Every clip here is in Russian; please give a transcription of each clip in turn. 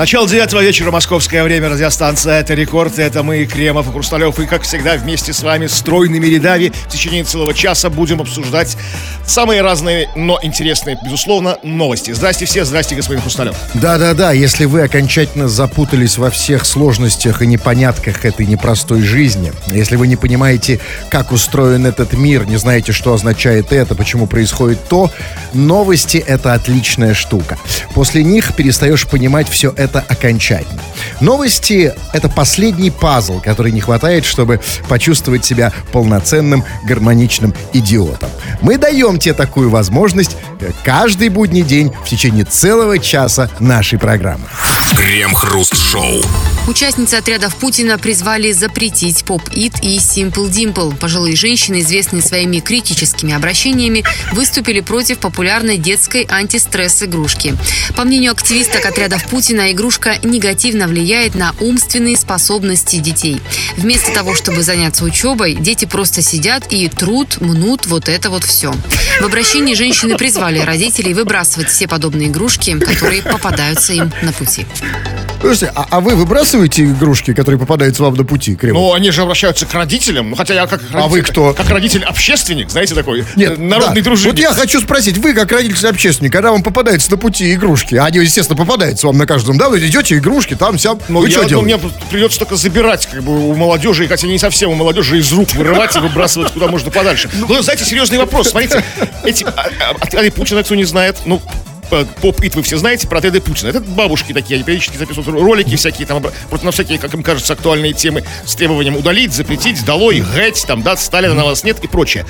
Начало девятого вечера, московское время, радиостанция «Это рекорд», это мы, Кремов и Хрусталев, и, как всегда, вместе с вами, стройными рядами, в течение целого часа будем обсуждать самые разные, но интересные, безусловно, новости. Здрасте все, здрасте, господин Хрусталев. Да-да-да, если вы окончательно запутались во всех сложностях и непонятках этой непростой жизни, если вы не понимаете, как устроен этот мир, не знаете, что означает это, почему происходит то, новости — это отличная штука. После них перестаешь понимать все это это окончательно. Новости — это последний пазл, который не хватает, чтобы почувствовать себя полноценным, гармоничным идиотом. Мы даем тебе такую возможность каждый будний день в течение целого часа нашей программы. Крем-хруст-шоу. Участницы отрядов Путина призвали запретить поп-ит и Simple Dimple. Пожилые женщины, известные своими критическими обращениями, выступили против популярной детской антистресс-игрушки. По мнению активисток отрядов Путина, игрушка негативно влияет на умственные способности детей. Вместо того, чтобы заняться учебой, дети просто сидят и труд, мнут вот это вот все. В обращении женщины призвали родителей выбрасывать все подобные игрушки, которые попадаются им на пути. Слушайте, а, а вы выбрасываете игрушки, которые попадаются вам на пути, Крем? Ну, они же обращаются к родителям. Ну, хотя я как родитель, А вы кто? Как родитель-общественник, знаете, такой Нет, э, народный да. дружинник. Вот я хочу спросить, вы как родитель-общественник, когда вам попадаются на пути игрушки, а они, естественно, попадаются вам на каждом, да, вы идете, игрушки, там, сям, Ну, вы я, что ну, делаете? мне придется только забирать как бы, у молодежи, хотя не совсем у молодежи, из рук вырывать и выбрасывать куда можно подальше. Ну, знаете, серьезный вопрос. Смотрите, эти, а, а, Путина, кто не знает, ну, поп-ит вы все знаете про отряды Путина. Это бабушки такие, они периодически записывают ролики всякие, там, просто на всякие, как им кажется, актуальные темы с требованием удалить, запретить, долой, гэть, там, да, Сталина на вас нет и прочее.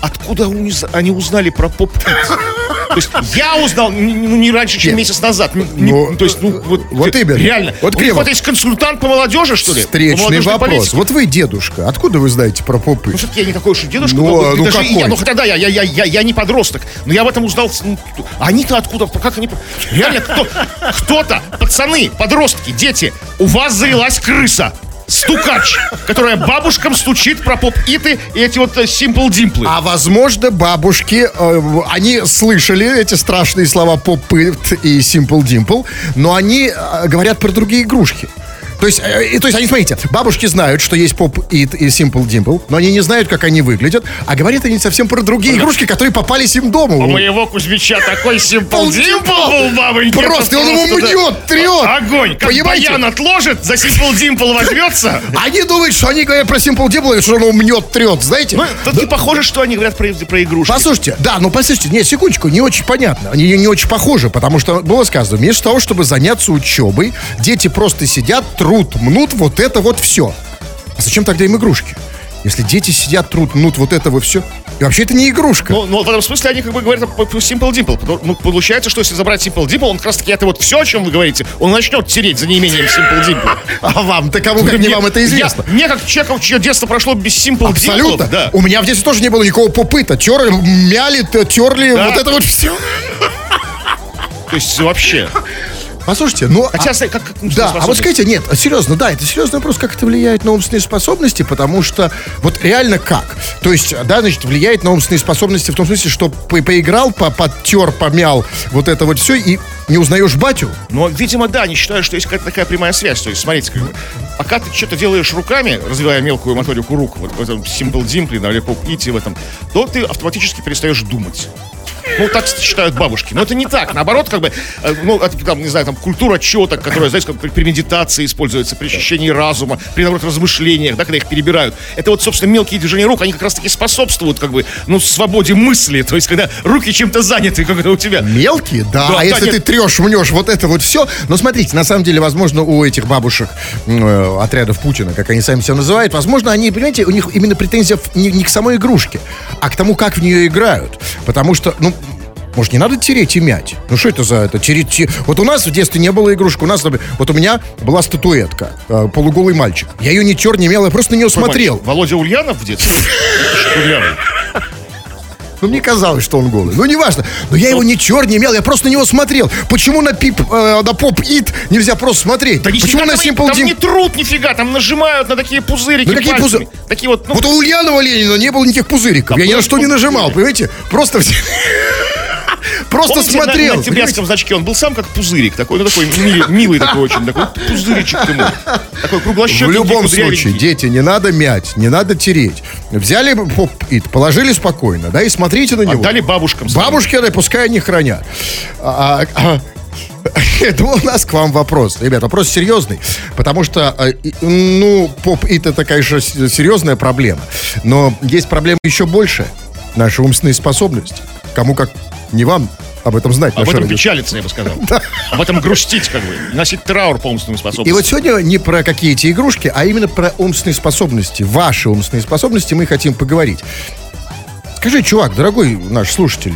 Откуда они уз- они узнали про поп-ит? То есть я узнал ну, не раньше, чем Нет. месяц назад. Не- Ну, то есть, ну, вот, вот ты- именно. Реально. Вот У них вот есть консультант по молодежи, что ли? Встречный вопрос. политике. Вот вы дедушка, откуда вы знаете про попы? Ну, все-таки я не такой уж и дедушка. Ну, но ну, даже какой? я, ну, хотя да, я, я, я, я, я не подросток. Но я об этом узнал. ну, они-то откуда? Как они... Реально, кто, кто-то, пацаны, подростки, дети, у вас завелась крыса. Стукач, которая бабушкам стучит про поп-иты и эти вот симпл-димплы. А возможно, бабушки, э, они слышали эти страшные слова поп-ит и Dimple, но они э, говорят про другие игрушки. То есть, э, то есть они, смотрите, бабушки знают, что есть поп-ит и Simple Dimple, но они не знают, как они выглядят, а говорят они совсем про другие игрушки, которые попались им дома. У моего Кузьмича такой симпл-димпл был, бабоньки. Просто он его мнет, трет. Огонь. Как Понимаете? баян отложит, за симпл-димпл возьмется. Они думают, что они говорят про Simple Dimple, что он его мнет, трет, знаете? Ну, тут не похоже, что они говорят про, про игрушки. Послушайте, да, ну послушайте, нет, секундочку, не очень понятно, они не, не очень похожи, потому что было сказано, вместо того, чтобы заняться учебой, дети просто сидят, трут, мнут вот это вот все. А зачем тогда им игрушки? Если дети сидят, трут, мнут вот это вот все. И вообще это не игрушка. Ну, ну, в этом смысле они как бы говорят про Simple Dimple. Ну, получается, что если забрать Simple Dimple, он как раз таки это вот все, о чем вы говорите, он начнет тереть за неимением Simple Dimple. А вам, да кому как не вам это известно? Я, мне как человеку, чье детство прошло без Simple Абсолютно. Dimple, да. У меня в детстве тоже не было никакого попыта. Терли, мяли, терли, Да. вот это вот все. То есть вообще. Послушайте, ну... Хотя, а- знаете, как... как Да, а вот скажите, нет, серьезно, да, это серьезный вопрос, как это влияет на умственные способности, потому что вот реально как? То есть, да, значит, влияет на умственные способности в том смысле, что по- поиграл, по подтер, помял вот это вот все и не узнаешь батю? Но, видимо, да, они считают, что есть какая-то такая прямая связь. То есть, смотрите, как бы, пока ты что-то делаешь руками, развивая мелкую моторику рук, вот в этом Simple Dimple, или Pop It в этом, то ты автоматически перестаешь думать. Ну, так считают бабушки. Но это не так. Наоборот, как бы, э, ну, это, там, не знаю, там, культура четок, которая, знаете, как при, медитации используется, при ощущении разума, при, наоборот, размышлениях, да, когда их перебирают. Это вот, собственно, мелкие движения рук, они как раз-таки способствуют, как бы, ну, свободе мысли. То есть, когда руки чем-то заняты, как это у тебя. Мелкие, да. Да, а да, если нет. ты трешь, мнешь вот это вот все. Но смотрите, на самом деле, возможно, у этих бабушек э, отрядов Путина, как они сами себя называют, возможно, они, понимаете, у них именно претензия не, не к самой игрушке, а к тому, как в нее играют. Потому что, ну, может, не надо тереть и мять? Ну, что это за это? Тереть, те- Вот у нас в детстве не было игрушек. У нас, вот у меня была статуэтка, э, полуголый мальчик. Я ее не тер, не мел, я просто на нее смотрел. Мальчик, Володя Ульянов в детстве? Ульянов. Ну, мне казалось, что он голый. Ну, неважно. Но я его не тер, не мел, я просто на него смотрел. Почему на пип, э, на поп-ит нельзя просто смотреть? Да Почему на Simple там Dim- не труд нифига, там нажимают на такие пузырики Ну, какие пузы- Такие вот, ну, Вот у Ульянова Ленина не было никаких пузыриков. Да я ни на что не нажимал, понимаете? Просто все... Просто Помните, на- смотрел. На, тибетском значке он был сам как пузырик, такой, ну такой милый, милый такой очень, такой пузыричек ему. Такой круглощекий, В любом случае, дети, не надо мять, не надо тереть. Взяли поп-ит, положили спокойно, да, и смотрите на него. Отдали бабушкам. Бабушки, да, пускай они хранят. А, а, Это у нас к вам вопрос. Ребят, вопрос серьезный, потому что, э, и- ну, поп-ит это, конечно, серьезная проблема, но есть проблема еще больше. Наши умственные способности. Кому как не вам об этом знать. Об этом радио- печалиться, я бы сказал. Об этом грустить, как бы. Носить траур по умственным И способностям. вот сегодня не про какие-то игрушки, а именно про умственные способности. Ваши умственные способности мы хотим поговорить. Скажи, чувак, дорогой наш слушатель,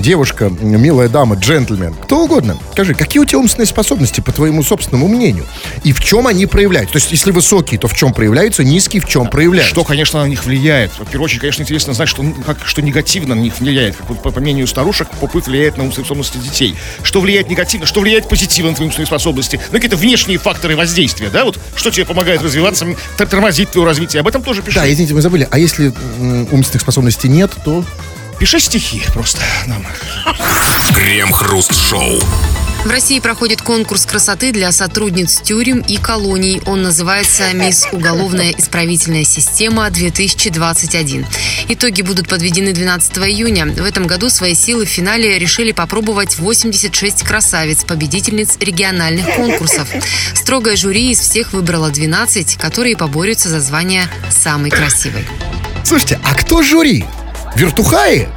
девушка, милая дама, джентльмен, кто угодно, скажи, какие у тебя умственные способности, по твоему собственному мнению? И в чем они проявляются? То есть, если высокие, то в чем проявляются, низкие в чем проявляются? Что, конечно, на них влияет. В первую очередь, конечно, интересно знать, что, как, что негативно на них влияет. Как вот, по, по мнению старушек, попыт влияет на умственные способности детей. Что влияет негативно, что влияет позитивно на твои умственные способности. Ну, какие-то внешние факторы воздействия, да? Вот что тебе помогает развиваться, м, т- тормозить твое развитие. Об этом тоже пиши. Да, извините, мы забыли. А если умственных способностей нет, то... Пиши стихи просто нам. Крем-хруст-шоу. В России проходит конкурс красоты для сотрудниц тюрем и колоний. Он называется «Мисс Уголовная исправительная система-2021». Итоги будут подведены 12 июня. В этом году свои силы в финале решили попробовать 86 красавиц, победительниц региональных конкурсов. Строгое жюри из всех выбрало 12, которые поборются за звание самой красивой. Слушайте, а кто жюри? Вертухаи?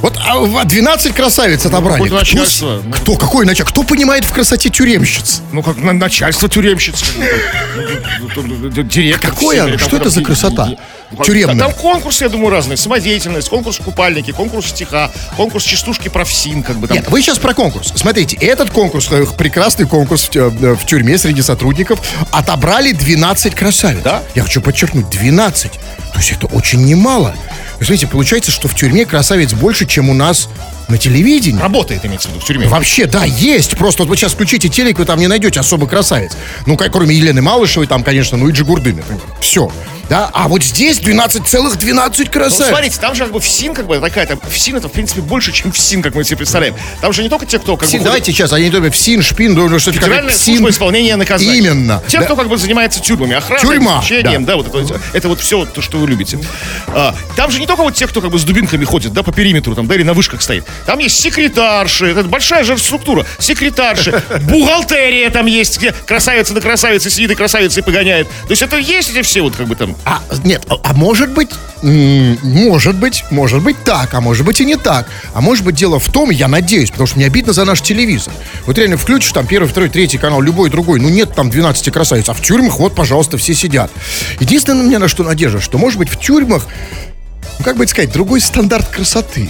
Вот а, в- 12 красавиц отобрали. Кто, начальство. с- кто? Какое начальство? Кто понимает в красоте тюремщиц? Ну, как на- начальство тюремщиц. Директор. Какое Что это за красота? Тюремная. Там конкурсы, я думаю, разные. Самодеятельность, конкурс купальники, конкурс стиха, конкурс частушки профсин, как бы там. Нет, вы сейчас про конкурс. Смотрите, этот конкурс, э, прекрасный конкурс в, э, в тюрьме среди сотрудников, отобрали 12 красавиц. Да? Я хочу подчеркнуть, 12. То есть это очень немало. Вы смотрите, получается, что в тюрьме красавиц больше, чем у нас на телевидении. Работает, имеется в виду, в тюрьме. Вообще, да, есть. Просто вот вы сейчас включите телек, вы там не найдете особо красавиц. Ну, как, кроме Елены Малышевой, там, конечно, ну и Джигурды, например. Все. Да, а вот здесь 12 целых 12 Ну, красавиц. смотрите, там же как бы ФСИН как бы такая, там ФСИН это в принципе больше, чем ФСИН, как мы себе представляем. Там же не только те, кто как Син, бы давайте сейчас, они только в СИН, ШПИН, думаю, что это Федеральная как служба исполнения наказаний. Именно. Те, Да. кто как бы занимается тюрьмами, охраной, Тюрьма, обеспечением, да, вот это, это вот все то, что вы любите. А, там же не только вот те, кто как бы с дубинками ходит, да, по периметру, там, да, или на вышках стоит. Там есть секретарши, это большая же структура. Секретарши, бухгалтерия там есть, где красавица на красавице сидит и красавица и погоняет. То есть это есть эти все вот как бы там. А, нет, а, а может быть, может быть, может быть так, а может быть и не так. А может быть дело в том, я надеюсь, потому что мне обидно за наш телевизор. Вот реально включишь там первый, второй, третий канал, любой другой, ну нет там 12 красавиц, а в тюрьмах вот, пожалуйста, все сидят. Единственное, у меня на что надежда, что может быть в тюрьмах, ну как бы сказать, другой стандарт красоты.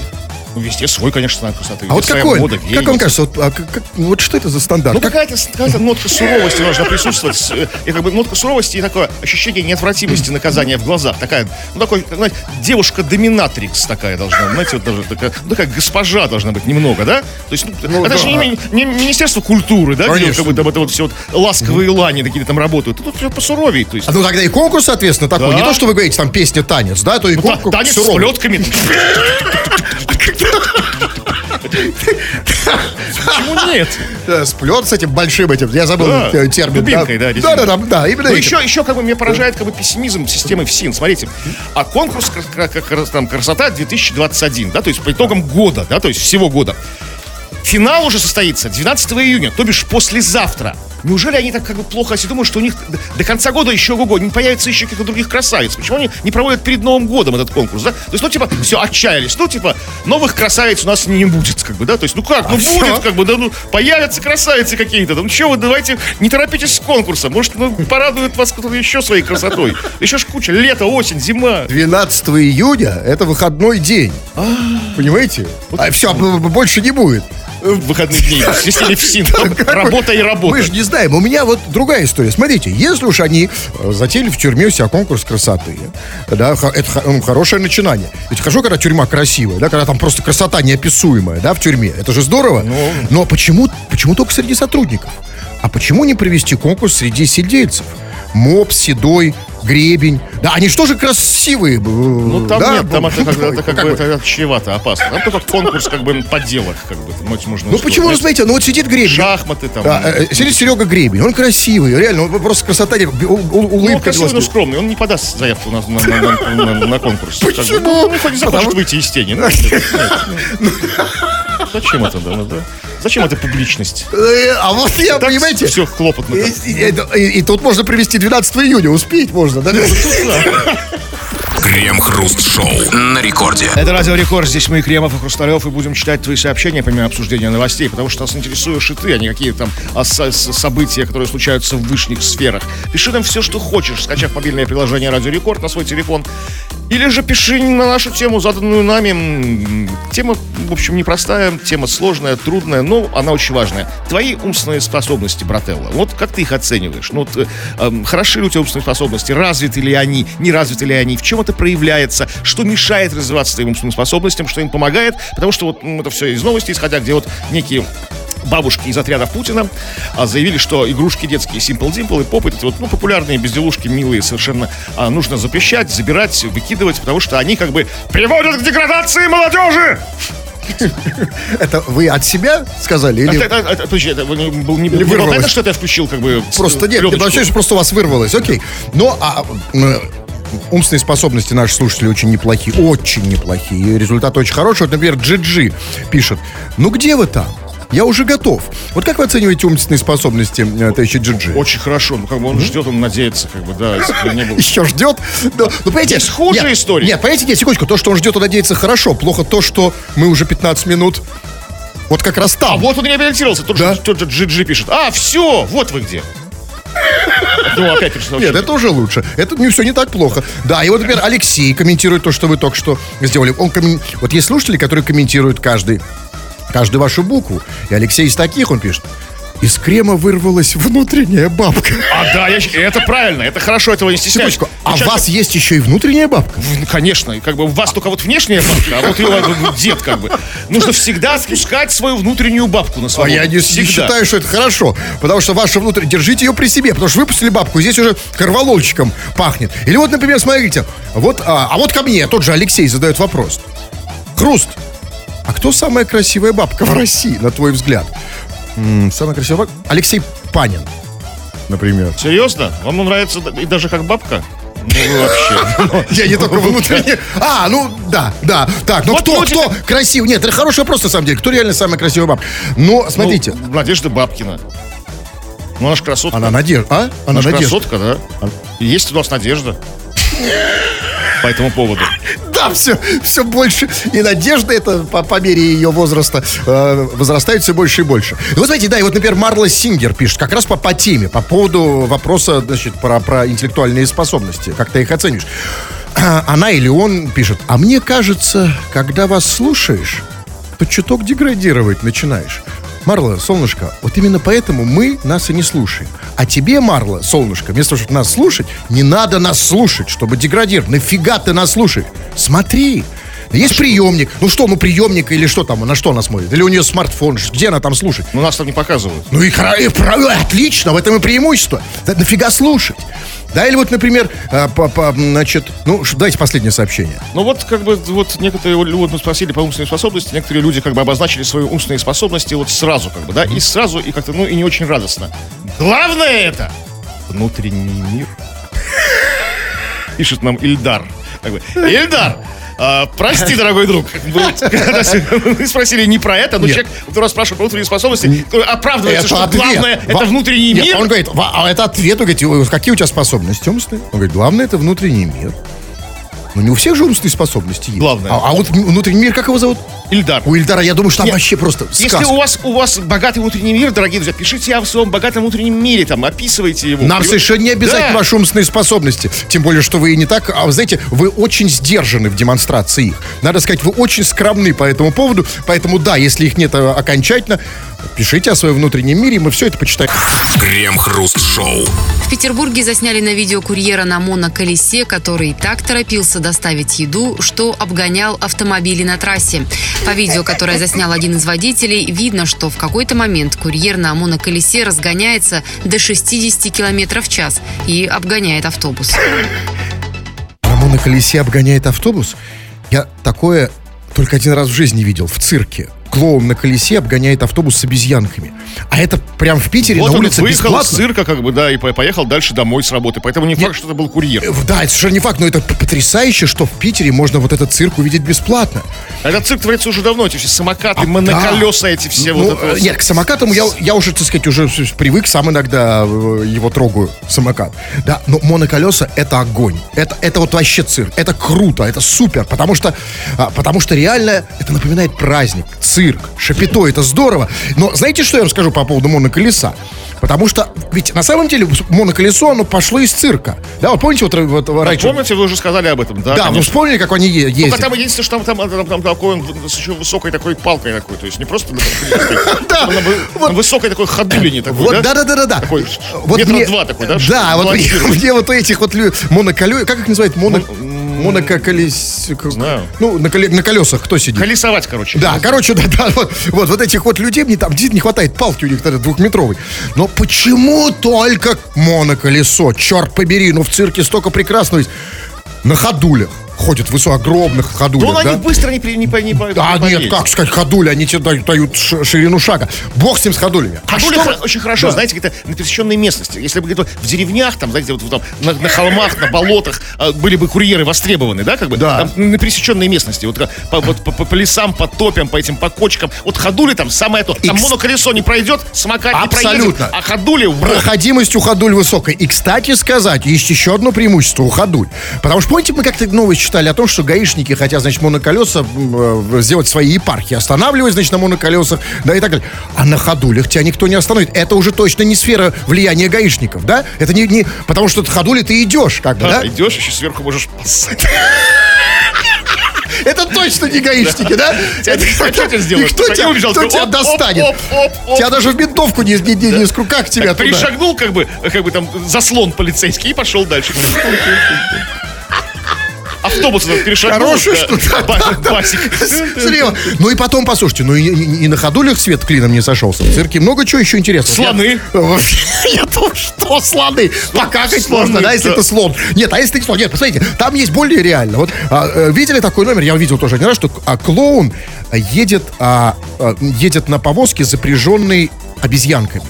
Ну, везде свой, конечно, стандарт красоты. А вот какой? мода, как вам кажется, вот, а как- как- вот что это за стандарт? Ну, Как- какая-то, какая-то нотка суровости должна присутствовать. с, э, И как бы нотка суровости и такое ощущение неотвратимости наказания в глазах. Такая, ну, такой, знаете, девушка-доминатрикс такая должна, знаете, вот даже такая, ну, такая госпожа должна быть немного, да? То есть, ну, это да. же не, не Министерство культуры, да, где Конечно. как бы там это вот все вот ласковые лани такие там работают. Тут все посуровее, то есть. А ну тогда и конкурс, соответственно, такой. Да. Не то, что вы говорите, там песня танец, да, то и Ну, та- конкурс танец с суровый. плетками. Почему нет? Сплет с этим большим этим, я забыл Да, э, термин. дубинкой, да, да, да, да, да, именно еще, еще как бы меня поражает как бы пессимизм системы ФСИН. Смотрите, а конкурс там, красота 2021, да, то есть по итогам года, да, то есть всего года. Финал уже состоится 12 июня, то бишь послезавтра. Неужели они так как бы плохо себе думают, что у них до, конца года еще ого не появится еще каких-то других красавиц? Почему они не проводят перед Новым годом этот конкурс, да? То есть, ну, типа, все, отчаялись. Ну, типа, новых красавиц у нас не будет, как бы, да? То есть, ну как, ну А будет, как бы, да, ну, появятся красавицы какие-то. Ну, что вы, давайте, не торопитесь с конкурсом. Может, ну, порадует вас кто-то еще своей красотой. Еще ж куча, лето, осень, зима. 12 июня это выходной день. Понимаете? А все, больше не будет. В выходные дни, если не в СИН, то Как бы- работа и работа. Мы же не знаем. У меня вот другая история. Смотрите, если уж они э, затеяли в тюрьме у себя конкурс красоты, да, это ну, хорошее начинание. Ведь хорошо, когда тюрьма красивая, да, когда там просто красота неописуемая, да, в тюрьме. Это же здорово. Но почему, почему только среди сотрудников? А почему не провести конкурс среди сидельцев? Моп, Седой, Гребень. Да, они что же красивые. Ну там да? нет, там это, как, это как бы это чревато, опасно. Там только конкурс как бы поделок, как бы. Ну, можно Ну почему, смотрите, ну вот сидит Гребень. Шахматы там. А, э, сидит Серега Гребень, он красивый, реально, он просто красота, Ну, улыбка. красивый, но скромный. Он не подаст заявку на, на, на- на- на- конкурс. Как бы. Почему? Ну, Он не захочет выйти из тени. Ну. Зачем это, да, да? Зачем эта публичность? Э, А вот я, понимаете, Все хлопотно. и тут можно привести 12 июня, успеть можно. do të thotë. Крем-хруст-шоу на рекорде. Это Радио Рекорд, здесь мы, Кремов и Хрусталев, и будем читать твои сообщения, помимо обсуждения новостей, потому что нас интересуешь и ты, а не какие там а, события, которые случаются в высших сферах. Пиши нам все, что хочешь, скачав мобильное приложение Радио Рекорд на свой телефон, или же пиши на нашу тему, заданную нами. Тема, в общем, непростая, тема сложная, трудная, но она очень важная. Твои умственные способности, брателла, вот как ты их оцениваешь? Ну, вот, э, эм, хороши ли у тебя умственные способности, развиты ли они, не развиты ли они, в чем это проявляется, что мешает развиваться твоим умственным способностям, что им помогает, потому что вот это все из новостей исходя, где вот некие бабушки из отрядов Путина а, заявили, что игрушки детские Simple Dimple и Pop, эти вот, ну, популярные безделушки, милые совершенно, а, нужно запрещать, забирать, выкидывать, потому что они как бы приводят к деградации молодежи! Это вы от себя сказали? Или... Это, это- это- подожди, это не- был не, Или вырвалось? это, что это я включил, как бы... Просто нет, вообще просто у вас вырвалось, окей. Но а, умственные способности наших слушателей очень неплохие, очень неплохие. И результат очень хороший. Вот, например, Джиджи пишет, ну где вы там? Я уже готов. Вот как вы оцениваете умственные способности э, товарища Джиджи? Очень хорошо, ну как бы он ждет, он надеется, как бы, да, если бы не было. Еще ждет. Ну, ну, понимаете, Есть худшие нет, истории. Нет, понимаете, нет, секундочку. То, что он ждет, он надеется, хорошо. Плохо то, что мы уже 15 минут вот как раз там. А вот он и реабилитировался, тот, Да. же, тот же GG пишет. А, все, вот вы где. Ну, опять пишет. Нет, это уже лучше. Это не все не так плохо. Да, и вот, например, Алексей комментирует то, что вы только что сделали. Он коммен- Вот есть слушатели, которые комментируют каждый, каждую вашу букву. И Алексей из таких, он пишет. Из крема вырвалась внутренняя бабка. А, да, я, это правильно, это хорошо, этого не стесняюсь. Секундочку, а у человек- вас есть еще и внутренняя бабка? Ну, Конечно, как бы у вас только вот внешняя бабка, а вот ее ну, дед как бы. Нужно всегда спускать свою внутреннюю бабку на А свободу. я не, не Всегда. считаю, что это хорошо. Потому что ваша внутренняя... Держите ее при себе, потому что выпустили бабку, здесь уже корвалольчиком пахнет. Или вот, например, смотрите, вот, а, а вот ко мне тот же Алексей задает вопрос. Хруст, а кто самая красивая бабка в России, на твой взгляд? М, самая красивая бабка? Алексей Панин, например. Серьезно? Вам нравится да- и даже как бабка? Ну, вообще. Я не только внутренне. А, ну да, да. Так, ну Вот кто, люди кто красивый? Нет, это хороший вопрос на самом деле. Кто реально самая красивая бабка? Но смотрите, Ну, Надежда Бабкина. Ну, она же красотка. она Надежда. А? Она Она же Надежда. красотка, да? И есть у нас надежда. По этому поводу. Да, все, все больше. И надежда это по, по мере ее возраста э, возрастает все больше и больше. И вот смотрите, да, и вот, например, Марла Сингер пишет как раз по, по теме, по поводу вопроса, значит, про, про интеллектуальные способности. Как ты их оценишь? Она или он пишет, а мне кажется, когда вас слушаешь, то чуток деградировать начинаешь. Марла, солнышко, вот именно поэтому мы нас и не слушаем. А тебе, Марла, солнышко, вместо того, чтобы нас слушать, не надо нас слушать, чтобы деградировать. Нафига ты нас слушаешь? Смотри. Есть приемник. Ну что, ну приемник или что там, на что она смотрит? Или у нее смартфон, где она там слушает? Ну, нас там не показывают. Ну и, и правильно, отлично, в этом и преимущество. Да нафига слушать? Да, или вот, например, а, по- по- значит, ну, давайте последнее сообщение. Ну вот как бы вот некоторые вот мы спросили по умственной способности, некоторые люди как бы обозначили свои умственные способности вот сразу как бы, да, и сразу, и как-то, ну и не очень радостно. Главное это внутренний мир. Пишет нам Ильдар. Ильдар, а, прости, дорогой друг. Мы спросили не про это, но Нет. человек, который спрашивает про внутренние способности, который оправдывается, что ответ. главное Во- это внутренний Нет, мир. он говорит, «Ва- а это ответ, он говорит, «Э, какие у тебя способности умственные? Он говорит, главное это внутренний мир. Ну не у всех же умственные способности есть. Главное. А, а вот внутренний мир, как его зовут? Ильдар. У Ильдара, я думаю, что там Нет, вообще просто Если сказка. у вас, у вас богатый внутренний мир, дорогие друзья, пишите о своем богатом внутреннем мире, там, описывайте его. Нам И- совершенно не обязательно Да. ваши умственные способности. Тем более, что вы и не так, а вы знаете, вы очень сдержаны в демонстрации их. Надо сказать, вы очень скромны по этому поводу. Поэтому да, если их нет э, окончательно, Пишите о своем внутреннем мире, мы все это почитаем. Крем-хруст-шоу. В Петербурге засняли на видео курьера на моноколесе, который так торопился доставить еду, что обгонял автомобили на трассе. По видео, которое заснял один из водителей, видно, что в какой-то момент курьер на моноколесе разгоняется до 60 км в час и обгоняет автобус. На колесе обгоняет автобус? Я такое только один раз в жизни видел, в цирке. Клоун на колесе обгоняет автобус с обезьянками. А это прям в Питере Вот на улице выехал бесплатно. с цирка, как бы, да, и по- поехал дальше домой с работы. Поэтому не факт, что это был курьер. Э, Да, это совершенно не факт, но это потрясающе, что в Питере можно вот этот цирк увидеть бесплатно. Этот цирк творится уже давно, эти все самокаты, А, моноколеса эти все. Ну, вот это нет, к самокатам я, я уже, так сказать, уже привык, сам иногда э, его трогаю, самокат. Да, но моноколеса это огонь. Это, это вот вообще цирк. Это круто, это супер, потому что, а, потому что реально это напоминает праздник, цирк, шапито, это здорово. Но знаете, что я вам скажу по поводу моноколеса? Потому что, ведь на самом деле моноколесо, оно пошло из цирка. Да, вот помните, вот, вот раньше... Помните, вы уже сказали об этом, да? Да, вы конечно. вспомнили, как они Только ездят? там единственное, что там, там, там, там такой, с еще высокой такой палкой такой, то есть не просто Да, вы- высокой такой ходулине такой, Вот, да? да, да, да, да. Такой метра два такой, да? Да, вот мне, вот этих вот лю- моноколё... Как их называют? Моно... Моноколес... Знаю. Ну, на, коле- на колесах кто сидит? Колесовать, короче. Да, короче, да, да, вот, вот, вот этих вот людей, мне там действительно не хватает палки у них тогда двухметровой. Но почему только моноколесо? Черт побери, ну в цирке столько прекрасного есть. На ходулях ходят, высо огромных ходулях, он да? они быстро не, не, не, по- Да, не нет, как сказать, ходули, они тебе дают, дают ширину шага. Бог с ним с ходулями. А Ходули что очень хорошо, Да. знаете, где-то на пересеченной местности. Если бы где-то в деревнях, там, знаете, вот, там, на, на холмах, на болотах а, были бы курьеры востребованы, да, как бы? Да. Там на пересеченной местности. Вот по, вот по, по- по лесам, по топям, по этим, по кочкам. Вот ходули там самое то. Там Икс- моноколесо не пройдет, самокат не Абсолютно. проедет, а ходули... Проходимость у ходуль высокая. И, кстати сказать, есть еще одно преимущество у ходуль. Потому что, помните, мы как-то новость читали о том, что гаишники хотят, значит, моноколеса э, сделать свои епархии. Останавливать, значит, на моноколесах, да, и так далее. А на ходулях тебя никто не остановит. Это уже точно не сфера влияния гаишников, да? Это не... не потому что ходули ты идешь, как бы, Да, да? Идешь, еще сверху можешь поссать. Это точно не гаишники, да? Это-? Кто тебя, кто достанет? Тебя даже в ментовку не, не, скру- как тебя? Перешагнул, как бы, как бы там заслон полицейский и пошел дальше. Автобус этот перешагнул. Басик. Слева. Ну и потом, послушайте, ну и, на ходулях свет клином не сошелся. В цирке много чего еще интересного. Слоны. Я, я думаю, что слоны? Покакать можно, да, если это слон. Нет, а если ты не слон? Нет, посмотрите, там есть более реально. Вот а, э, видели такой номер? Я видел тоже один раз, что а, клоун едет, а, а, едет на повозке, запряженной обезьянками.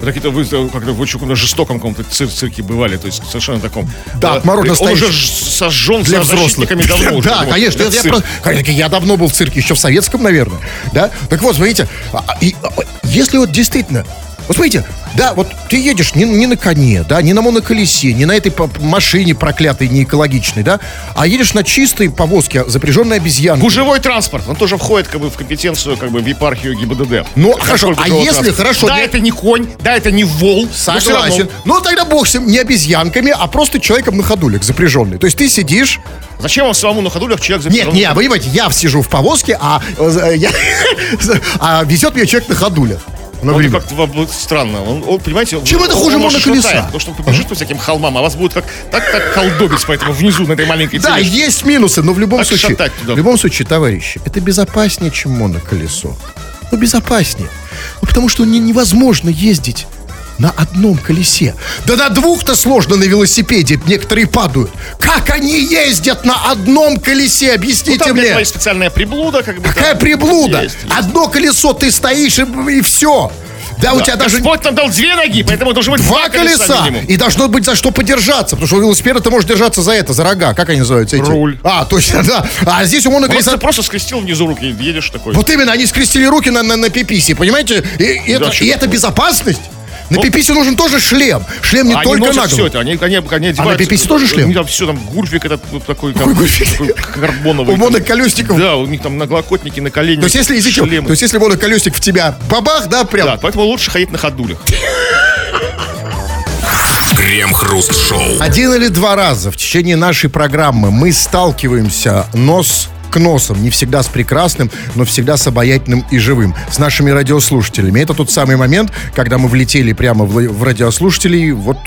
Какие-то вы э, как-то в очень жестоком каком-то цир- цирке бывали, то есть совершенно таком. Да, э, отмороженно Он уже сожжен для взрослых. давно уже. Да, конечно. Я, просто- я давно был в цирке, еще в советском, наверное. Да? Так вот, смотрите, а, а, если вот действительно, вот смотрите, да, вот ты едешь не, не на коне, да, не на моноколесе, не на этой машине проклятой, не экологичной, да, а едешь на чистой повозке, запряженной обезьянкой. Гужевой транспорт, он тоже входит как бы в компетенцию, как бы в епархию ГИБДД. Ну, хорошо, а если, транспорта. хорошо, Да, не- это не конь, да, это не вол. но. Согласен. Ну, тогда бог с ним, не обезьянками, а просто человеком на ходулях запряженный. То есть ты сидишь, Зачем вам самому на ходулях человек Нет, не, вы понимаете, я сижу в повозке, а, э, я, а везет меня человек на ходулях. Например. это как-то вам будет странно. Он, он, понимаете, Чем он- это он хуже моноколеса? Потому что он побежит по всяким холмам, а вас будет как, так, так колдобить, поэтому внизу на этой маленькой Да, тележке. есть минусы, но в любом Так случае, в любом случае, товарищи, это безопаснее, чем моноколесо. Ну, безопаснее. Ну, потому что не, невозможно ездить на одном колесе. Да на двух-то сложно на велосипеде, некоторые падают. Как они ездят на одном колесе, Ну, объясните там для мне. есть специальная приблуда, как бы. Какая там. приблуда? Есть, есть. Одно колесо, ты стоишь и, и все. Да, у тебя даже Господь нам дал две ноги, поэтому должно быть два колеса. минимум. И должно быть за что подержаться. Потому что у велосипеда ты можешь держаться за это, за рога. Как они называются эти? Руль. А, точно, да. А здесь у моноколеса... Просто, просто скрестил внизу руки, едешь такой. Вот именно, они скрестили руки на, на, на пиписе, понимаете? И, и это, что и это безопасность. На Ну. пиписе нужен тоже шлем. Шлем не они только на все голову. это, они, они, они одеваются. пиписе тоже шлем? У них там все, там гульфик этот вот такой, там, карбоновый. У моноколесников. Да, у них там наглокотники, наколенники. То есть, если, шлемы. то есть, если моноколесник в тебя бабах, да, прям. Да, поэтому лучше ходить на ходулях. Крем-хруст-шоу. Один или два раза в течение нашей программы мы сталкиваемся нос к носам, не всегда с прекрасным, но всегда с обаятельным и живым, с нашими радиослушателями. Это тот самый момент, когда мы влетели прямо в, в радиослушателей, вот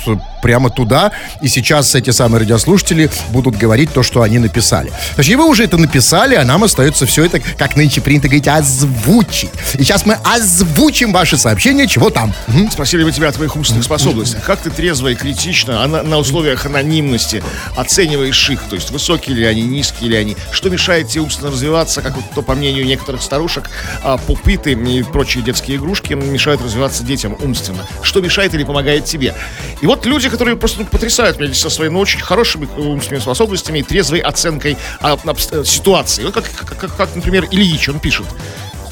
прямо туда, и сейчас эти самые радиослушатели будут говорить то, что они написали. Точнее, вы уже это написали, а нам остается все это, как нынче принято говорить, озвучить. И сейчас мы озвучим ваши сообщения, чего там. Спросили бы тебя о твоих умственных способностях. Как ты трезво и критично, а на, на условиях анонимности оцениваешь их? То есть высокие ли они, низкие ли они? Что мешает тебе умственно развиваться, как вот то, по мнению некоторых старушек, а, пупыты и прочие детские игрушки мешают развиваться детям умственно? Что мешает или помогает тебе? И вот люди, которые просто ну, потрясают меня со своими ну, очень хорошими умственными способностями и трезвой оценкой а, обс- ситуации. Как, как, как, как, например, Ильич, он пишет.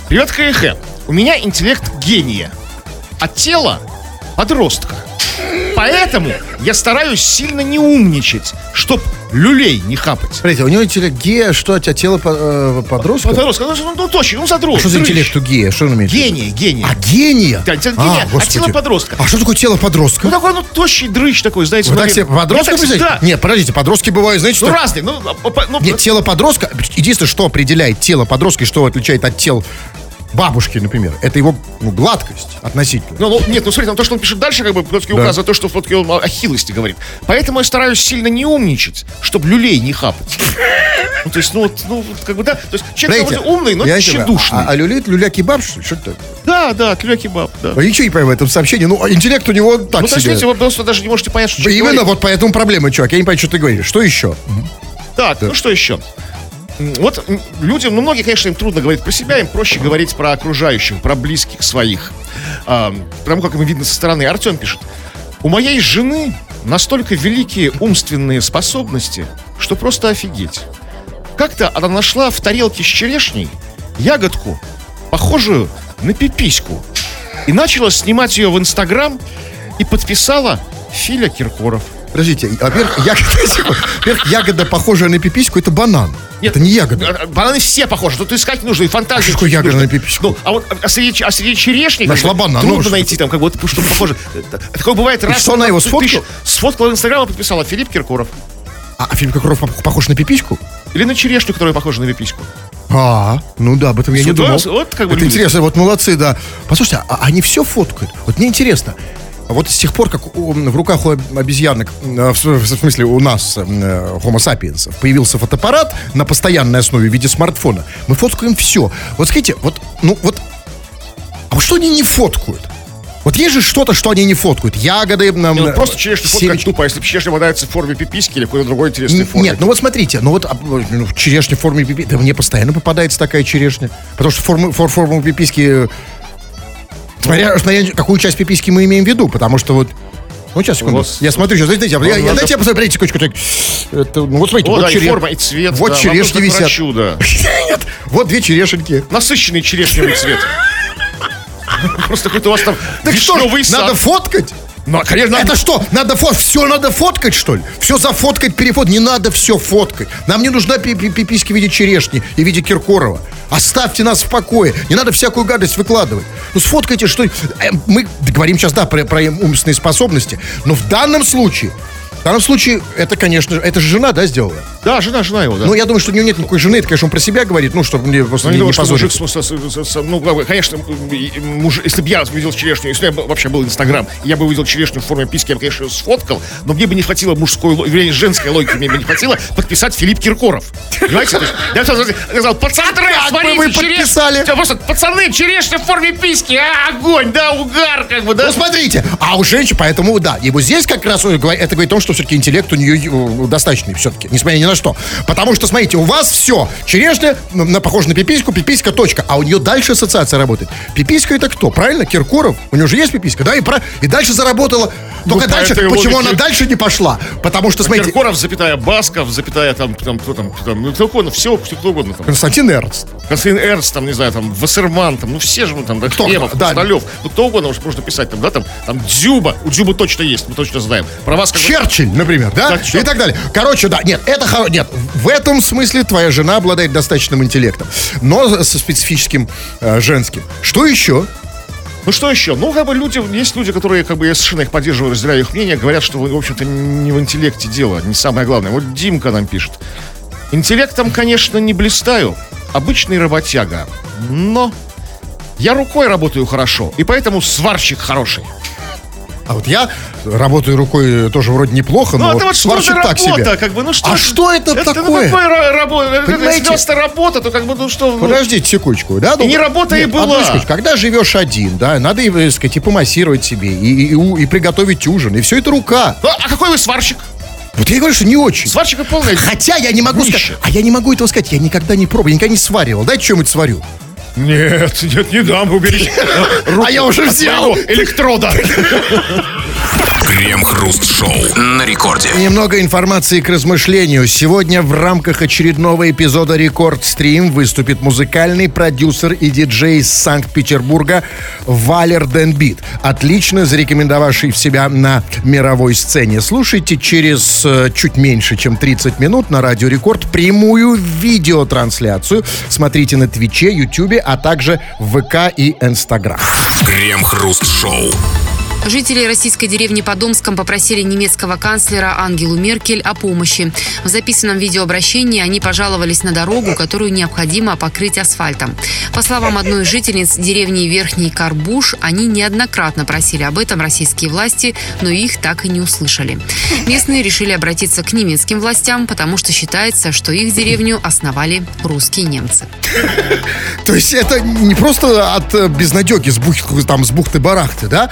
Привет, КХ. У меня интеллект гения, а тело подростка. Поэтому я стараюсь сильно не умничать, чтоб люлей не хапать. Смотрите, у него интеллект гея, что, у тебя тело э, подростка? Подростка, ну, ну, ну точно, ну задрот. Что за интеллект у гея? Что он имеет? Гения, гения. А, гения? Да, интеллект гения, а господи. тело подростка. А что такое тело подростка? Ну такой, ну, тощий дрыщ такой, знаете. Вы так себе подростка так представляете? Да. Нет, подождите, подростки бывают, знаете, Ну, что? разные. Ну, а, по- ну, Нет, тело подростка, единственное, что определяет тело подростка и что отличает от тел бабушки, например, это его ну, гладкость относительно. Ну, ну, нет, ну смотри, там то, что он пишет дальше, как бы все-таки Да. указывает то, что все-таки он о хилости говорит. Поэтому я стараюсь сильно не умничать, чтобы люлей не хапать. Ну, то есть, ну, вот, ну, как бы, да, то есть человек Знаете, умный, но тщедушный. А, а люля, люля кебаб, что ли? Что это? Да, да, тюля-кебаб, да. А Ничего не понимаю в этом сообщении. Ну, а интеллект у него так Ну, то есть, себе. видите, вы просто даже не можете понять, что Именно говорит. вот поэтому проблема, чувак. Я не понимаю, что ты говоришь. Что еще? Так, ну что еще? Вот людям, ну, многие, конечно, им трудно говорить про себя, им проще говорить про окружающих, про близких своих. А, потому как им видно со стороны. Артем пишет. У моей жены настолько великие умственные способности, что просто офигеть. Как-то она нашла в тарелке с черешней ягодку, похожую на пипиську, и начала снимать ее в Инстаграм и подписала Филя Киркоров. Подождите, во-первых, ягода, во-первых, ягода, похожая на пипиську, это банан. это не ягода. А, Бананы все похожи. Тут искать нужно и фантазию. А что ягода нужно. на пипиську? Ну, а вот а среди, а среди черешни Нашла банан, трудно найти там, как вот, что похоже. Такое бывает раз. что, она его сфоткала? Сфоткала в Инстаграм и подписала Филипп Киркоров. А, а Кокоров пох- похож на пипиську? Или на черешню, которая похожа на пипиську. А, ну да, об этом я не Вот, думал. вот как бы это люди. интересно, вот молодцы, да. Послушайте, а они все фоткают? Вот мне интересно. А Вот с тех пор, как в руках у обезьянок, э, в, смысле у нас, э, Homo sapiens, появился фотоаппарат на постоянной основе в виде смартфона, мы фоткаем все. Вот скажите, вот, ну вот, а вот что они не фоткают? Вот есть же что-то, что они не фоткают. Ягоды, Не, ну, просто черешню фоткать тупо, а если черешня попадается в форме пиписьки или какой-то другой интересной форме. Нет, ну вот смотрите, ну вот а, ну, черешня в форме пиписки, да мне постоянно попадается такая черешня. Потому что форму, фор- форму пиписки, э, смотря, смотря какую часть пиписки мы имеем в виду, потому что вот, ну сейчас, секунду, вас- я смотрю сейчас, дайте, я, я, я, дайте я посмотрю, секундочку, так, это, ну вот смотрите, О, вот, да, и чере- форма, и цвет. вот да, черешни висят. врачу, да. Нет, вот две черешеньки. Насыщенный черешневый цвет. Просто какой-то у вас там Так что надо фоткать? Ну, конечно, надо. Это что? Надо фот, все надо фоткать, что ли? Все зафоткать, перефот. Не надо все фоткать. Нам не нужна пи- пи- пиписька в виде черешни и в виде Киркорова. Оставьте нас в покое. Не надо всякую гадость выкладывать. Ну, сфоткайте, что... э, Мы говорим сейчас, да, про, про умственные способности. Но в данном случае... В данном случае, это, конечно, это же жена, да, сделала? Да, жена, жена его, да. Ну, я думаю, что у него нет никакой жены. Это, конечно, он про себя говорит, ну, чтобы мне просто Ну, не, не не думаю, что мужик, ну, конечно, муж, если бы я увидел черешню, если бы вообще был Инстаграм, я бы увидел черешню в форме писки, я бы, конечно, ее сфоткал, но мне бы не хватило мужской, вернее, женской логики, мне бы не хватило подписать Филипп Киркоров. Понимаете? Я сказал, пацаны, смотрите, вы черешня». подписали? Просто, пацаны, черешня в форме писки, а, огонь, да, угар, как бы, да. Ну, смотрите, а у женщин, поэтому, да, и вот здесь как раз это говорит о том, что все-таки интеллект у нее э, достаточный все-таки, несмотря ни на что. Потому что, смотрите, у вас все, черешня, на, похоже на пипиську, пиписька, точка, а у нее дальше ассоциация работает. Пиписька это кто, правильно? Киркоров, у него же есть пиписька, да, и, про, и дальше заработала. Только по дальше, почему логике- она дальше не пошла? Потому что, смотрите, Киркоров, запятая Басков, запятая там, там, кто там, кто там, ну, кто угодно, все, кто угодно там. Константин Эрнст. Константин Эрнст, там, не знаю, там, Вассерман, там, ну все же мы там, да, Кто? Хлебов, Да. Хрусталев, ну кто угодно уж можно писать, там, да, там, там, Дзюба, у Дзюбы точно есть, мы точно знаем. Про вас как бы- Черчилль, например, да? Так, и так далее. Короче, да, нет, это хоро- нет. В этом смысле твоя жена обладает достаточным интеллектом, но со специфическим э, женским. Что еще? Ну что еще? Ну, как бы люди, есть люди, которые, как бы, я совершенно их поддерживаю, разделяю их мнение, говорят, что, в общем-то, не в интеллекте дело, не самое главное. Вот Димка нам пишет. Интеллектом, конечно, не блистаю. Обычный работяга. Но я рукой работаю хорошо, и поэтому сварщик хороший. А вот я работаю рукой тоже вроде неплохо, но Ну, это вот вот что сварщик за так работа, себе. как бы, ну что А что это это, такое? Ну, какой ра- работа? Это- Понимаете? Если работа, то как бы, ну что... ну, Подождите секундочку, да? И не работа и нет, была. одну секундочку. Когда живешь один, да, надо, и, так сказать, и помассировать себе, и, и- и и приготовить ужин, и все это рука. ну, а какой вы сварщик? Вот я и говорю, что не очень. Сварщик и полная... Хотя я не могу Днище. сказать, а я не могу этого сказать, я никогда не пробовал, я никогда не сваривал. Дайте что-нибудь сварю. Нет, нет, не дам, уберите. А я уже взял. Электрода. Крем-хруст-шоу на рекорде. Немного информации к размышлению. Сегодня в рамках очередного эпизода Record Stream выступит музыкальный продюсер и диджей из Санкт-Петербурга Valer den Bit, отлично зарекомендовавший себя на мировой сцене. Слушайте через э, чуть меньше, чем 30 минут на Радио Рекорд прямую видеотрансляцию. Смотрите на Твиче, Ютубе, а также в ВК и Инстаграм. Крем-хруст-шоу. Жители российской деревни Подомском попросили немецкого канцлера Ангелу Меркель о помощи. В записанном видеообращении они пожаловались на дорогу, которую необходимо покрыть асфальтом. По словам одной из жительниц деревни Верхний Карбуш, они неоднократно просили об этом российские власти, но их так и не услышали. Местные решили обратиться к немецким властям, потому что считается, что их деревню основали русские немцы. То есть это не просто от э, безнадеги с бухты, там, с бухты-барахты, да?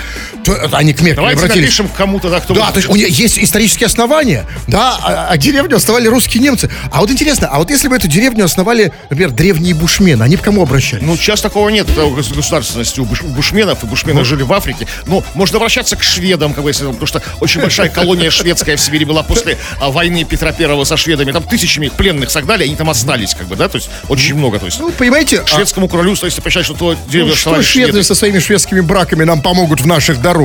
Это они к Меркель Давайте обратились. напишем кому-то, да, кто... Да, то есть у нее есть исторические основания, да, а, а деревню основали русские немцы. А вот интересно, а вот если бы эту деревню основали, например, древние бушмены, они бы к кому обращались? Ну, сейчас такого нет э, гос- государственности у буш- у бушменов, и бушмены жили в Африке. Ну, можно обращаться к шведам, как бы, если, потому что очень большая колония шведская в Сибири была после а, войны Петра Первого со шведами. Там тысячами их пленных согнали, они там остались, как бы, да, то есть очень много, то есть... Ну, понимаете, а- Шведскому королю, если посчитать, что твой деревню ну, что шведы шведы. со своими шведскими браками нам помогут в наших дорогах?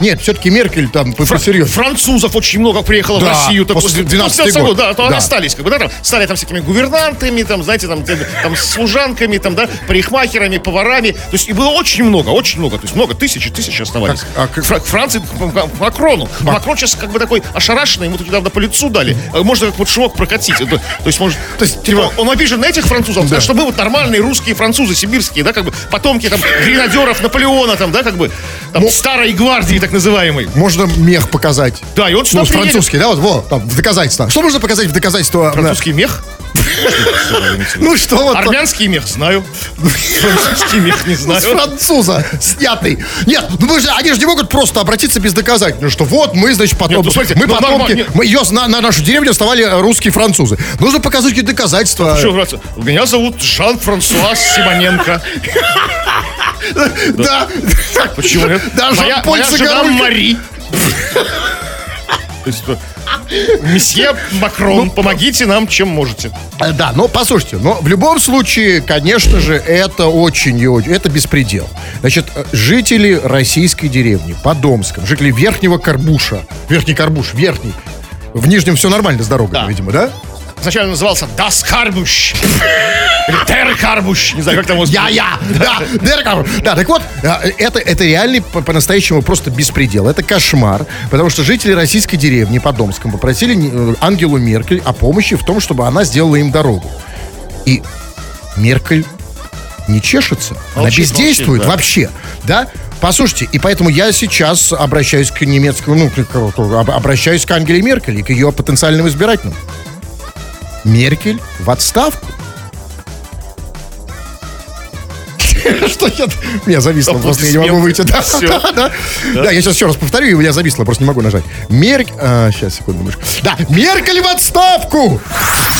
Нет, все-таки Меркель там посерьезнее. Французов очень много приехало Да, в Россию. так после 12 после год. Да, то Да. остались, как бы, да, там, стали там всякими гувернантами, там, знаете, там, там, служанками, там, да, парикмахерами, поварами. То есть, и было очень много, очень много, то есть, много, тысячи, тысячи оставались. Как- а как- Фра- Франции, Макрону. Макрон сейчас как бы такой ошарашенный, ему тут недавно по лицу дали. Э, Можно как вот шумок прокатить. То есть, может, То есть, типа, он обижен на этих французов, да. что мы вот нормальные русские французы, сибирские, да, как бы, потомки там гренадеров Наполеона, там, да, как бы, там, старой гвардии, так называемой. Можно мех показать. Да, и он сюда Ну, французский, да, вот, вот, там, в доказательство. Что можно показать в доказательство? Французский мех? Ну, что вот... Армянский мех знаю. Французский мех не Ну, с знаю. француза снятый. Нет, ну мы же, они же не могут просто обратиться без доказательств. Ну что вот мы, значит, потом, Нет, ну, смотрите, мы ну, потомки, мы ее на, на нашу деревню оставали русские французы. Нужно показать какие-то доказательства. Меня зовут Жан-Франсуа Симоненко. Да. Почему нет? Да, Жан-Поль. Мари. То есть, э, Месье Макрон, помогите нам, чем можете. Э, Да, но послушайте, но в любом случае, конечно же, это очень и очень, это беспредел. Значит, э, жители российской деревни, Подомском, жители Верхнего Карбуша, Верхний Карбуш, Верхний, в Нижнем все нормально с дорогой, Да. видимо, да? Сначала назывался Das. Или Тер Карбуш. Не знаю, как там его Я-я! Да, Армстронг. да, так вот, а, это, это реальный по- по-настоящему просто беспредел. Это кошмар, потому что жители российской деревни по Домскому попросили э, Ангелу Меркель о помощи в том, чтобы она сделала им дорогу. И Меркель не чешется. она Молчит, бездействует молчит, да. вообще. Да? Послушайте, и поэтому я сейчас обращаюсь к немецкому, ну, к- к- об- обращаюсь к Ангеле Меркель и к ее потенциальным избирателям. Меркель в отставку. Что я... Меня зависло, просто я не могу выйти. Да, да, да. Да, я сейчас еще раз повторю, и у меня зависло, просто не могу нажать. Мерк... а, сейчас, секунду, мышь. Да, Меркель в отставку!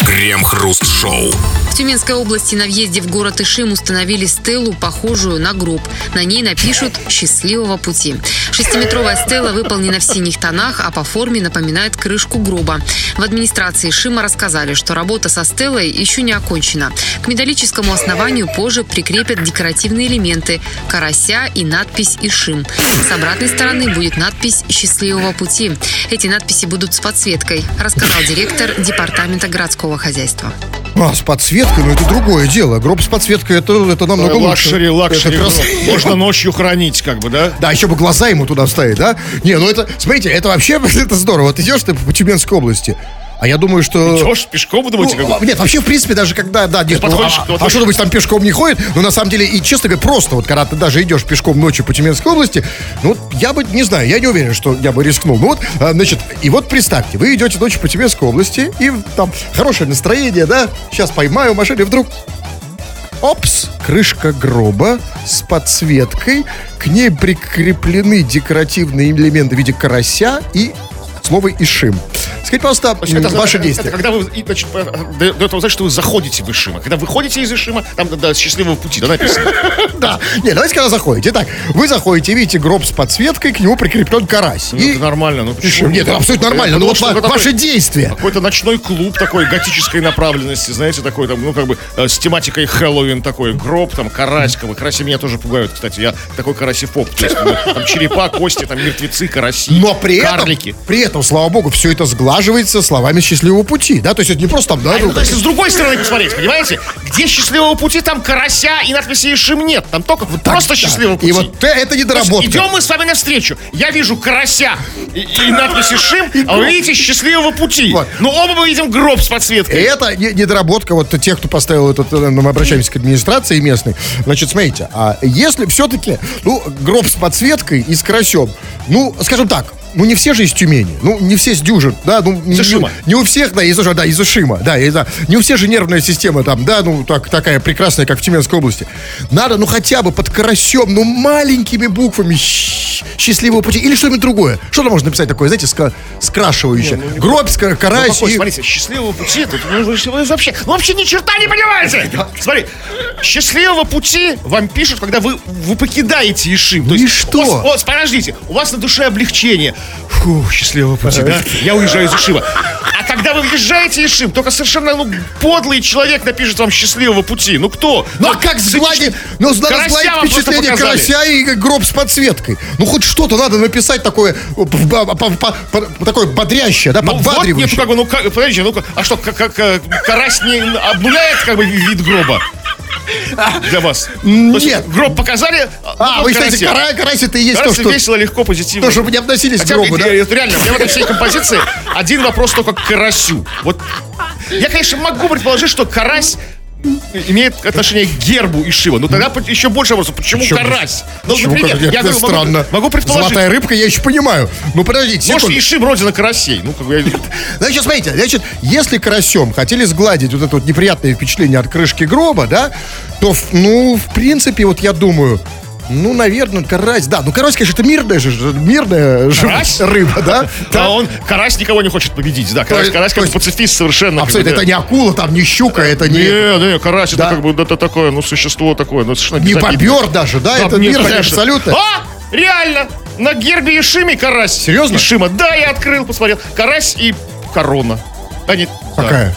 Крем-хруст-шоу. В Тюменской области на въезде в город Ишим установили стелу, похожую на гроб. На ней напишут «Счастливого пути». Шестиметровая стела выполнена в синих тонах, а по форме напоминает крышку гроба. В администрации Ишима рассказали, что работа со стелой еще не окончена. К металлическому основанию позже прикрепят декоративные элементы – карася и надпись «Ишим». С обратной стороны будет надпись «Счастливого пути». Эти надписи будут с подсветкой, рассказал директор департамента городского хозяйства. А, с подсветкой, ну это другое дело. Гроб с подсветкой, это, это намного лучше. Luxury, luxury. Можно ночью хоронить, как бы, да? Да, еще бы глаза ему туда вставить, да? Не, ну это, смотрите, это вообще, это здорово. Вот идешь ты по Тюменской области, А я думаю, что... Идешь пешком, вы думаете, Ну, как а, нет, вообще, в принципе, даже когда, да, нет, ну, а, вот а что думаешь, там пешком не ходит? Ну, на самом деле, и честно говоря, просто вот, когда ты даже идешь пешком ночью по Тюменской области, ну, я бы, не знаю, я не уверен, что я бы рискнул. Ну, вот, а, значит, и вот представьте, вы идете ночью по Тюменской области, и там хорошее настроение, да, сейчас поймаю машину, и вдруг Опс, крышка гроба с подсветкой, к ней прикреплены декоративные элементы в виде карася и слово «ишим». Скажите, пожалуйста, То есть это, ваши это- действия. это когда вы, значит, до до этого, значит, что вы заходите в Ишима. Когда вы выходите из Ишима, там, да, счастливого пути, да, написано. Да. Не, давайте когда заходите. Итак, вы заходите, видите гроб с подсветкой, к нему прикреплен карась. Ну, И... это нормально. Ну, почему? Нет, это абсолютно нормально. Я Ну вот ва- такой- ваши действия. Какой-то ночной клуб такой готической направленности, знаете, такой там, ну, как бы э, с тематикой Хэллоуин такой, гроб, там, карась, как бы. Караси меня тоже пугают, кстати, я такой карасифоб. То есть, ну, там черепа, кости, там, мертвецы, караси, Но при этом, карлики. при этом, слава богу, все это сглаживается словами счастливого пути. Да, то есть это не просто там, да, А, ну, ну, то есть с другой стороны посмотреть, понимаете? Где счастливого пути, там карася и надписи Ишим нет. Там только просто да. счастливого пути. И вот это То есть недоработка. идем мы с вами навстречу. Я вижу карася и, и надпись Ишим, а вы видите счастливого пути. Вот. Но оба мы видим гроб с подсветкой. Это не- недоработка вот тех, кто поставил этот, э, мы обращаемся к администрации местной. Значит, смотрите, а если все-таки, ну, гроб с подсветкой и с карасем, ну, скажем так, ну, не все же из Тюмени, ну, не все с Дюжин, да, ну, не, Ишима. не у всех, да, из, да, из Ишима, да, из, не у всех же нервная система там, да, ну, так, такая прекрасная, как в Тюменской области. Надо, ну, хотя бы под карасем, ну, маленькими буквами «Щ- счастливого пути, или что-нибудь другое. Что там можно написать такое, знаете, ска- скрашивающее? Гроб, ска- Ну, карась какой, и... смотрите, счастливого пути, тут, ну, вы, вы вообще, ну, вообще ни черта не понимаете. Смотри, счастливого пути вам пишут, когда вы, вы покидаете Ишим. То Ну и есть что? У вас, у вас, подождите, у вас на душе облегчение. Фу, счастливого пути, да? Я уезжаю из Ишима. А когда вы въезжаете в Ишим, только совершенно ну, подлый человек напишет вам счастливого пути. Ну кто? Ну а как сгладить, ну надо сгладить впечатление карася и гроб с подсветкой. Ну хоть что-то надо написать такое, такое бодрящее, да, Ну, вот, нет, ну, подбадривающее. как бы, ну, как, подождите, ну, а что, как, карась не обнуляет, как бы, вид гроба? Для вас? То есть Нет. Гроб показали, А, ну, вы считаете, карась, карась это и есть то, Карась что... весело, легко, позитивно. То, чтобы не относились к Хотя, гробу, я- да? это реально, у меня в этой всей композиции один вопрос только к карасю. Вот я, конечно, могу предположить, что карась имеет отношение к гербу Ишива. Ну тогда еще больше вопросов. Почему Почему? карась? Ну, Почему? например, Как- я это говорю, странно. могу, могу предположить. Золотая рыбка, я еще понимаю. Ну, подождите, Может, секунду. Ишим родина карасей. Ну, как бы я... Значит, смотрите, значит, если карасем хотели сгладить вот это вот неприятное впечатление от крышки гроба, да, то, ну, в принципе, вот я думаю, ну, наверное, карась, да, ну, карась, конечно, это мирная же, мирная же Карась? рыба, да? А он, карась никого не хочет победить. Да, карась, карась как пацифист совершенно. Абсолютно, это да. не акула, там, не щука, это не, Не, не, карась Да. это как бы это такое, ну, существо такое, ну, совершенно не бобер даже, да, Да, это мирное абсолютно. А, реально, на гербе Ишими карась. Серьезно? Ишима, да, я открыл, посмотрел. Карась и корона. А нет, да.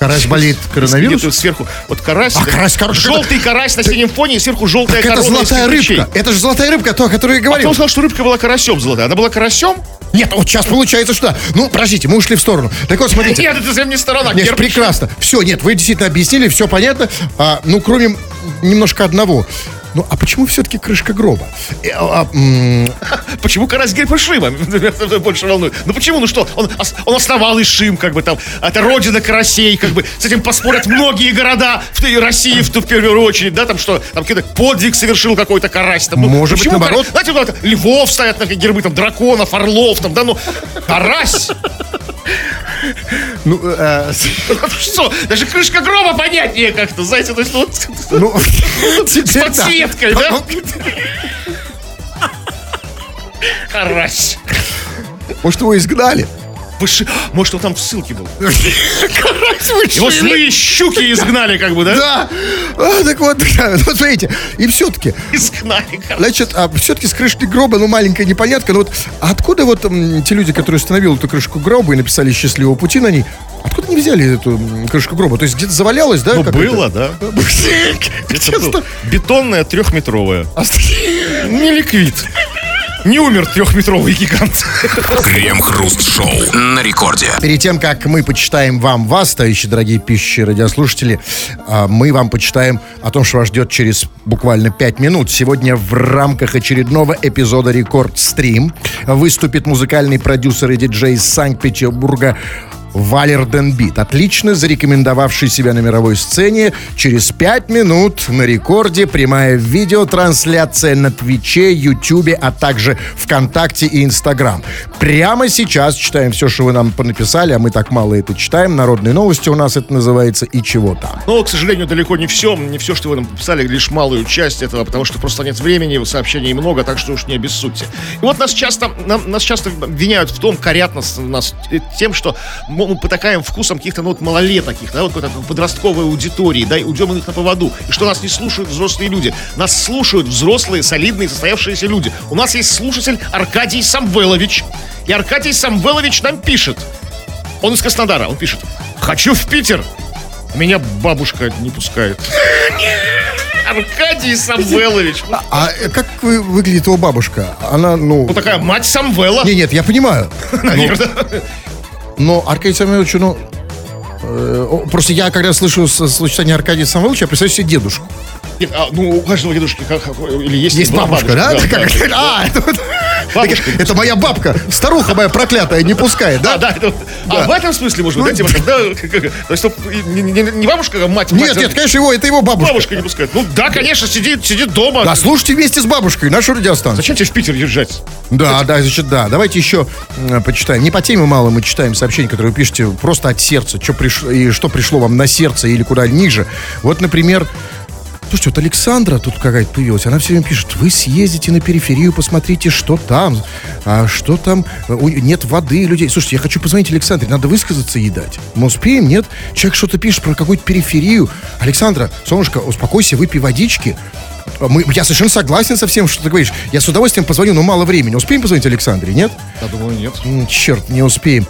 Карась болеет коронавирусом? Сверху, вот карась. А, карась, карась, Желтый карась на синем фоне, и сверху желтая Так это корона из золотая рыбка. Это же золотая рыбка, то, о которой я А говорил. кто сказал, что рыбка была карасем золотая? Она была карасем? Нет, вот сейчас получается, что. Ну, подождите, мы ушли в сторону. Так вот, смотрите. Нет, это совсем не сторона. Нет, прекрасно. Все, нет, вы действительно объяснили, все понятно. А, ну, кроме немножко одного. Ну, а почему все-таки крышка гроба? Э, а, м, Почему карась герб Ишима? Меня больше волнует. Ну почему? Ну что, он, он основал Ишим, как бы там, это родина карасей, как бы с этим поспорят многие города в России, в, в первую очередь, да, там что, там какой-то подвиг совершил какой-то карась. Там, ну, Может быть, почему наоборот? карась? Знаете, вот львов стоят на гербы, там, драконов, орлов, там, да, ну, карась. Ну, э, Что, даже крышка гроба понятнее как-то, знаете, то есть, ну, вот, ну, с подсветкой, да? Карась. Может, его изгнали? Выши- Может, он там в ссылке был? Его злые щуки изгнали, как бы, да? Да. А, так вот, вот смотрите, и все-таки, Изгнали, Значит, а все-таки с крышки гроба, ну, маленькая непонятка. Ну вот а откуда вот м, те люди, которые установили эту крышку гроба и написали «Счастливого пути» на ней, откуда они взяли эту м, крышку гроба? То есть где-то завалялась, да? Ну, было, да. Был. Бетонная трехметровая. Ост- Не ликвид. Не умер трехметровый гигант. Крем-хруст-шоу на рекорде. Перед тем, как мы почитаем вам вас, товарищи дорогие пищи радиослушатели, а, мы вам почитаем о том, что вас ждет через буквально 5 минут. Сегодня в рамках очередного эпизода «Рекорд Стрим» выступит музыкальный продюсер и диджей из Санкт-Петербурга Валерден Бит, отлично зарекомендовавший себя на мировой сцене. Через пять минут на рекорде прямая видеотрансляция на Твиче, Ютубе, а также ВКонтакте и Инстаграм. Прямо сейчас читаем все, что вы нам понаписали, а мы так мало это читаем. Народные новости у нас это называется «И чего там». Но, к сожалению, далеко не все. Не все, что вы нам написали, лишь малую часть этого, потому что просто нет времени, сообщений много, так что уж не обессудьте. И вот нас часто, нам, нас часто обвиняют в том, корят нас, нас тем, что потакаем вкусом каких-то ну, вот малолеток, да, вот какой-то подростковой аудитории, да, и уйдем их на поводу. И что нас не слушают взрослые люди. Нас слушают взрослые, солидные, состоявшиеся люди. У нас есть слушатель Аркадий Самвелович. И Аркадий Самвелович нам пишет. Он из Краснодара, он пишет. Хочу в Питер. Меня бабушка не пускает. Аркадий Самвелович. А, а как вы, выглядит его бабушка? Она, ну... Ну, такая мать Самвела. Не, нет, я понимаю. Наверное. Но Аркадий Самвелович, ну... э, просто я, когда слышу сочетание Аркадия Самвеловича, я представляю себе дедушку. Нет, а, ну, у каждого дедушки как, или есть... Есть бабушка, да? да, Как- да. А, это Бабушка. Это моя бабка, старуха моя проклятая, не пускает, Да, да? да, это- Да. А в этом смысле, может быть, Ну, да, типа, как- то есть, не, не- не бабушка, а мать, Нет, мать, нет, а конечно, его, это его бабушка. бабушка не пускает. Ну да, конечно, сидит, сидит дома. Да, слушайте вместе с бабушкой нашу радиостанцию. Зачем тебе в Питер езжать? Да, да, значит, да. Давайте еще почитаем. Не по теме мало мы читаем сообщения, которые вы пишете просто от сердца. Что пришло, и что пришло вам на сердце или куда ниже. Вот, например, Слушайте, вот Александра тут какая-то появилась, она все время пишет, вы съездите на периферию, посмотрите, что там, а что там, нет воды, людей. Слушайте, я хочу позвонить Александре, надо высказаться и дать. Мы успеем, нет? Человек что-то пишет про какую-то периферию. Александра, солнышко, успокойся, выпей водички. Мы, я совершенно согласен со всем, что ты говоришь. Я с удовольствием позвоню, но мало времени. Успеем позвонить Александре, нет? Я думаю, нет. Черт, не успеем.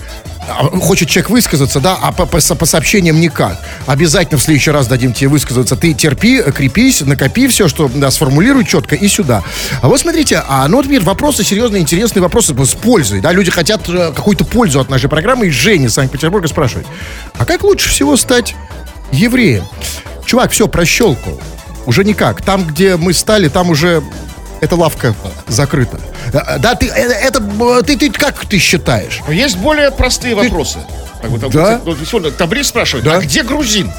А, Хочет человек высказаться, да, а по, по по сообщениям никак. Обязательно в следующий раз дадим тебе высказаться. Ты терпи, крепись, накопи все, что да, сформулируй четко и сюда. А вот смотрите, а ну, например, вопросы серьезные, интересные вопросы с пользой. Да, люди хотят э, какую-то пользу от нашей программы. И Женя из Санкт-Петербурга спрашивает, а как лучше всего стать евреем? Чувак, все, прощелкал. Уже никак. Там, где мы стали, там уже эта лавка закрыта. Да, Да, ты, э, это, э, ты, ты как ты считаешь? Есть более простые вопросы. Как бы, там, Да? вот, Табрис спрашивает, Да. а где грузин?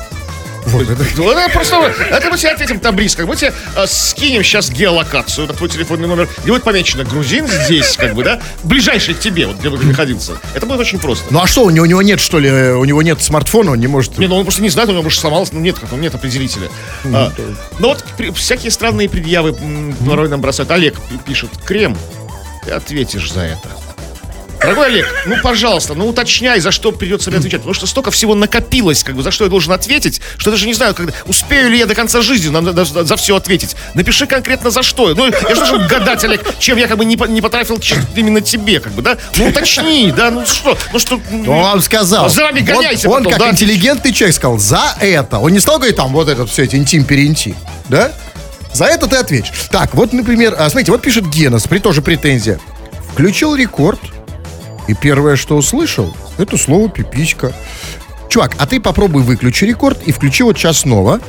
Вот это. Ну, это просто, это мы тебе ответим, Табрис, как мы тебе э, скинем сейчас геолокацию на твой телефонный номер, где будет помечено грузин здесь, как бы, да, ближайший к тебе, вот где бы ты находился. Это будет очень просто. Ну а что, у него, у него нет, что ли, у него нет смартфона, он не может... Не, ну он просто не знает, у него может сломался, ну нет, как, нет определителя. А, ну вот при- всякие странные предъявы порой нам бросают. Олег пи- пишет, Крем, ты ответишь за это. Дорогой Олег, ну, пожалуйста, ну, уточняй, за что придется мне отвечать. Потому что столько всего накопилось, как бы, за что я должен ответить, что даже не знаю, когда, успею ли я до конца жизни нам за, за- за все ответить. Напиши конкретно за что. Ну, я же должен гадать, Олег, чем я как бы не, не потратил именно тебе, как бы, да? Ну, уточни, да, ну что, ну что... Он вам сказал. За вами гоняйся Он, он потом, как да? интеллигентный человек сказал, за это. Он не стал говорить там вот этот все эти интим-переинтим. Да? За это ты ответишь. Так, вот, например, а, смотрите, вот пишет Генос, при тоже претензия. Включил рекорд, и первое, что услышал, это слово пиписька. Чувак, а ты попробуй выключи рекорд и включи вот сейчас снова.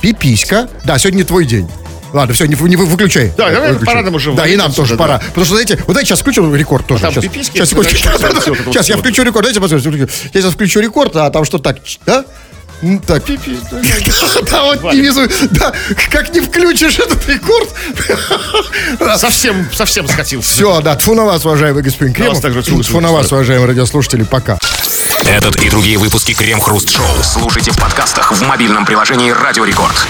Пиписька. Да, сегодня твой день. Ладно, все, не, не вы- выключай. Да, наверное, Выключай. пора нам уже Да, и нам тоже да. пора. Потому что, знаете, вот давайте сейчас включу рекорд тоже. там сейчас, сейчас, секундочку. вот это вот Сейчас я включу рекорд. Дайте посмотрим. Я сейчас включу рекорд, а там что так, да? Так, да, вот не вижу, да, как не включишь этот рекорд. Совсем, совсем скатился. Все, да, тфу на вас, уважаемый господин Кремов. Тфу на вас, уважаемые радиослушатели, пока. Этот и другие выпуски Крем Хруст Шоу слушайте в подкастах в мобильном приложении Радио Рекорд.